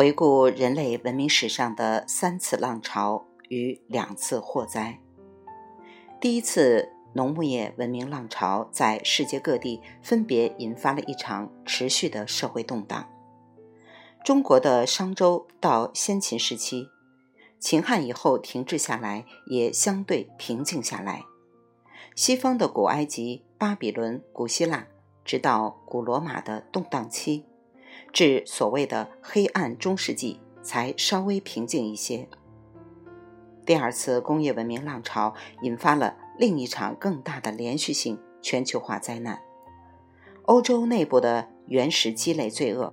回顾人类文明史上的三次浪潮与两次祸灾。第一次农牧业文明浪潮在世界各地分别引发了一场持续的社会动荡。中国的商周到先秦时期，秦汉以后停滞下来，也相对平静下来。西方的古埃及、巴比伦、古希腊，直到古罗马的动荡期，至所谓的黑暗中世纪，才稍微平静一些。第二次工业文明浪潮引发了另一场更大的连续性全球化灾难——欧洲内部的原始积累罪恶，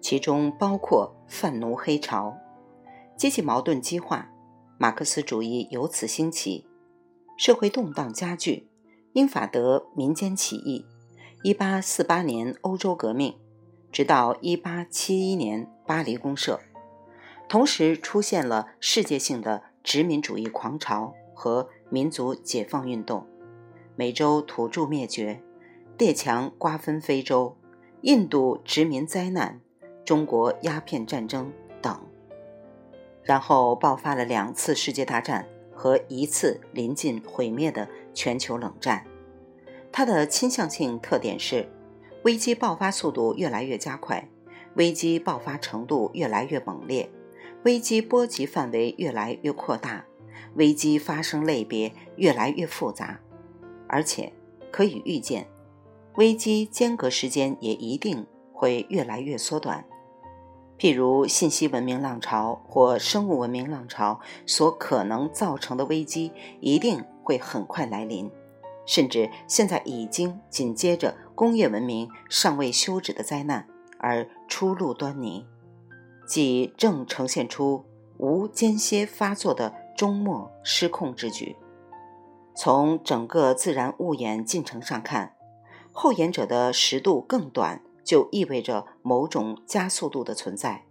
其中包括贩奴黑潮、阶级矛盾激化、马克思主义由此兴起。社会动荡加剧，英法德民间起义，1848年欧洲革命，直到1871年巴黎公社，同时出现了世界性的殖民主义狂潮和民族解放运动，美洲土著灭绝，列强瓜分非洲，印度殖民灾难，中国鸦片战争等，然后爆发了两次世界大战。和一次临近毁灭的全球冷战，它的倾向性特点是：危机爆发速度越来越加快，危机爆发程度越来越猛烈，危机波及范围越来越扩大，危机发生类别越来越复杂，而且可以预见，危机间隔时间也一定会越来越缩短。譬如信息文明浪潮或生物文明浪潮所可能造成的危机，一定会很快来临，甚至现在已经紧接着工业文明尚未休止的灾难而初露端倪，即正呈现出无间歇发作的终末失控之举。从整个自然物演进程上看，后演者的时度更短。就意味着某种加速度的存在，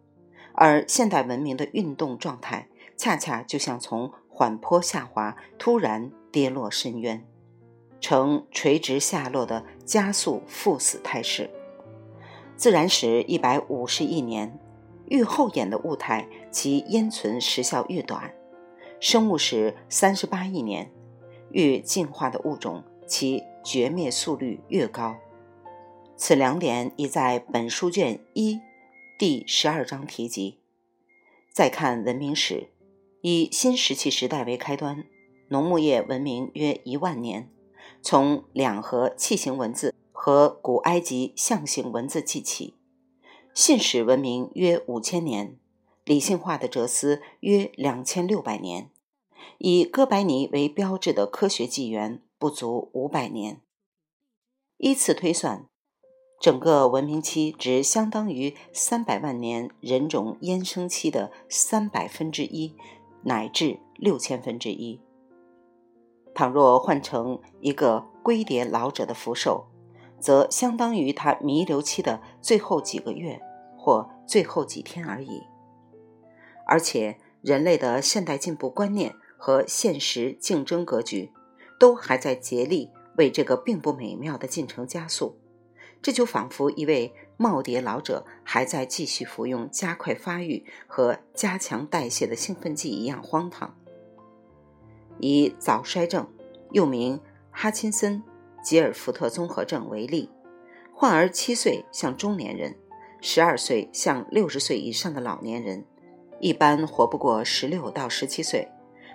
而现代文明的运动状态恰恰就像从缓坡下滑突然跌落深渊，呈垂直下落的加速赴死态势。自然史一百五十亿年，愈后演的物态其烟存时效愈短；生物史三十八亿年，愈进化的物种其绝灭速率越高。此两点已在本书卷一第十二章提及。再看文明史，以新石器时代为开端，农牧业文明约一万年，从两河器形文字和古埃及象形文字记起；信史文明约五千年，理性化的哲思约两千六百年，以哥白尼为标志的科学纪元不足五百年。依次推算。整个文明期只相当于三百万年人种衍生期的三百分之一，乃至六千分之一。倘若换成一个龟蝶老者的福寿，则相当于他弥留期的最后几个月或最后几天而已。而且，人类的现代进步观念和现实竞争格局，都还在竭力为这个并不美妙的进程加速。这就仿佛一位耄耋老者还在继续服用加快发育和加强代谢的兴奋剂一样荒唐。以早衰症，又名哈钦森吉尔福特综合症为例，患儿七岁像中年人，十二岁像六十岁以上的老年人，一般活不过十六到十七岁。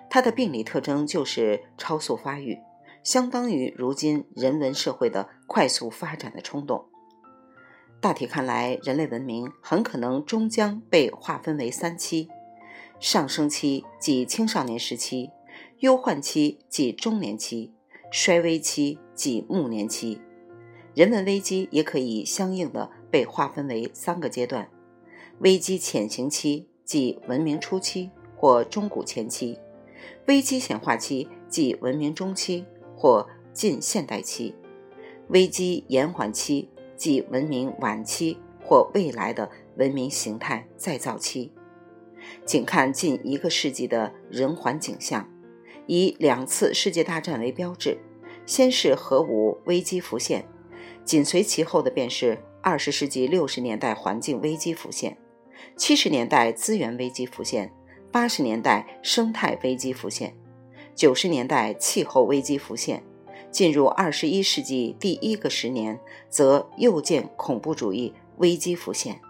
他的病理特征就是超速发育。相当于如今人文社会的快速发展的冲动。大体看来，人类文明很可能终将被划分为三期：上升期即青少年时期，忧患期即中年期，衰微期即暮年期。人文危机也可以相应的被划分为三个阶段：危机潜行期即文明初期或中古前期，危机显化期即文明中期。或近现代期、危机延缓期，即文明晚期或未来的文明形态再造期。仅看近一个世纪的人寰景象，以两次世界大战为标志，先是核武危机浮现，紧随其后的便是二十世纪六十年代环境危机浮现，七十年代资源危机浮现，八十年代生态危机浮现，九十年代气候危机浮现，进入二十一世纪第一个十年，则又见恐怖主义危机浮现。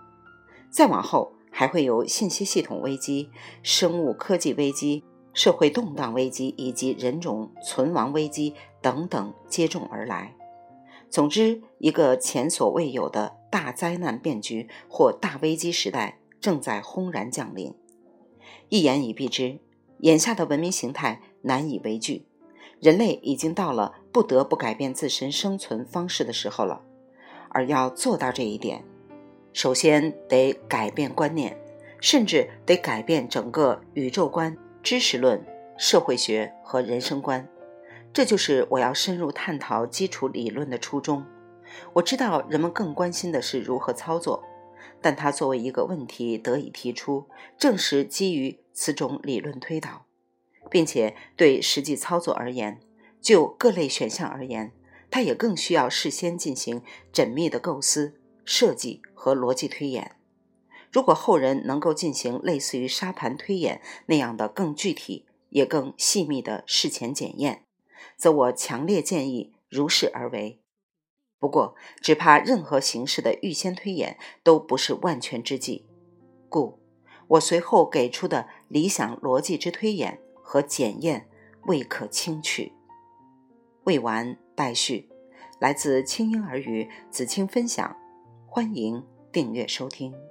再往后，还会有信息系统危机、生物科技危机、社会动荡危机以及人种存亡危机等等接踵而来。总之，一个前所未有的大灾难变局或大危机时代。正在轰然降临，一言以蔽之，眼下的文明形态难以为继，人类已经到了不得不改变自身生存方式的时候了。而要做到这一点，首先得改变观念，甚至得改变整个宇宙观、知识论、社会学和人生观。这就是我要深入探讨基础理论的初衷。我知道人们更关心的是如何操作。但它作为一个问题得以提出，正是基于此种理论推导，并且对实际操作而言，就各类选项而言，它也更需要事先进行缜密的构思、设计和逻辑推演。如果后人能够进行类似于沙盘推演那样的更具体也更细密的事前检验，则我强烈建议如是而为。不过，只怕任何形式的预先推演都不是万全之计，故我随后给出的理想逻辑之推演和检验未可轻取。未完待续，来自清婴儿语子青分享，欢迎订阅收听。